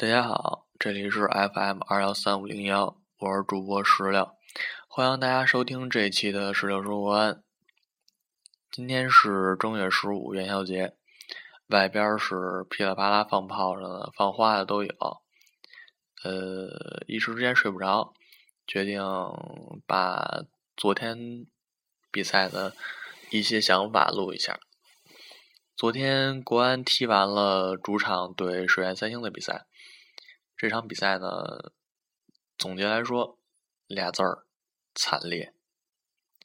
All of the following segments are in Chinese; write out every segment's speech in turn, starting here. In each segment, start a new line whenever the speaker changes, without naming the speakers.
大家好，这里是 FM 二幺三五零幺，我是主播石榴，欢迎大家收听这一期的石榴说国安。今天是正月十五元宵节，外边是噼里啪啦放炮仗的、放花的都有。呃，一时之间睡不着，决定把昨天比赛的一些想法录一下。昨天国安踢完了主场对水原三星的比赛。这场比赛呢，总结来说，俩字儿惨烈，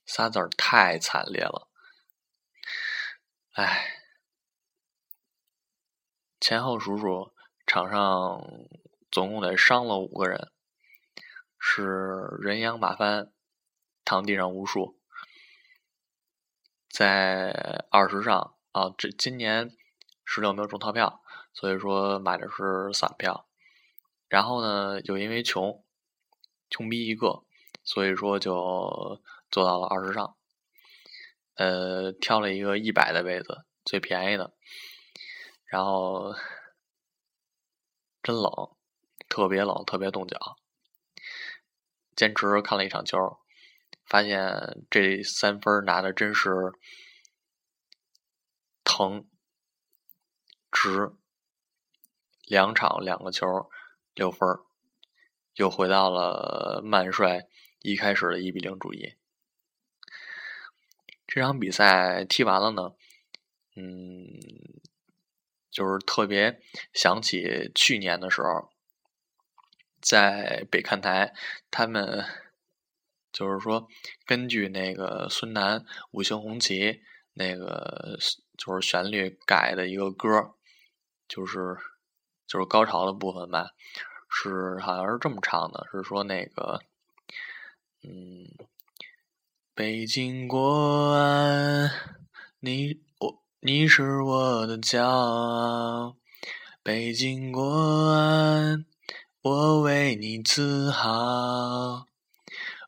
仨字儿太惨烈了。唉，前后数数，场上总共得伤了五个人，是人仰马翻，躺地上无数。在二十上啊，这今年十六没有中套票，所以说买的是散票。然后呢，又因为穷，穷逼一个，所以说就坐到了二十上，呃，挑了一个一百的位子，最便宜的。然后真冷，特别冷，特别冻脚。坚持看了一场球，发现这三分拿的真是横、直，两场两个球。六分又回到了曼帅一开始的一比零主义。这场比赛踢完了呢，嗯，就是特别想起去年的时候，在北看台，他们就是说根据那个孙楠《五星红旗》那个就是旋律改的一个歌，就是。就是高潮的部分吧，是好像是这么唱的，是说那个，嗯，北京国安，你我你是我的骄傲，北京国安，我为你自豪，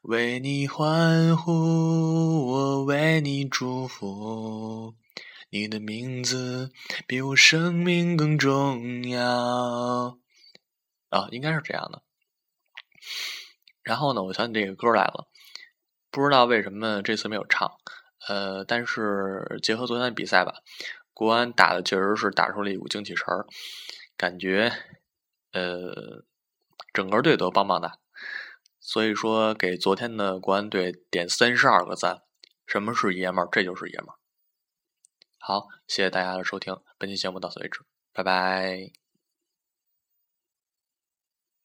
为你欢呼，为你祝福。你的名字比我生命更重要啊，应该是这样的。然后呢，我想起这个歌来了，不知道为什么这次没有唱。呃，但是结合昨天的比赛吧，国安打的确实是打出了一股精气神儿，感觉呃整个队都棒棒的。所以说，给昨天的国安队点三十二个赞。什么是爷们儿？这就是爷们儿。好，谢谢大家的收听，本期节目到此为止，拜拜。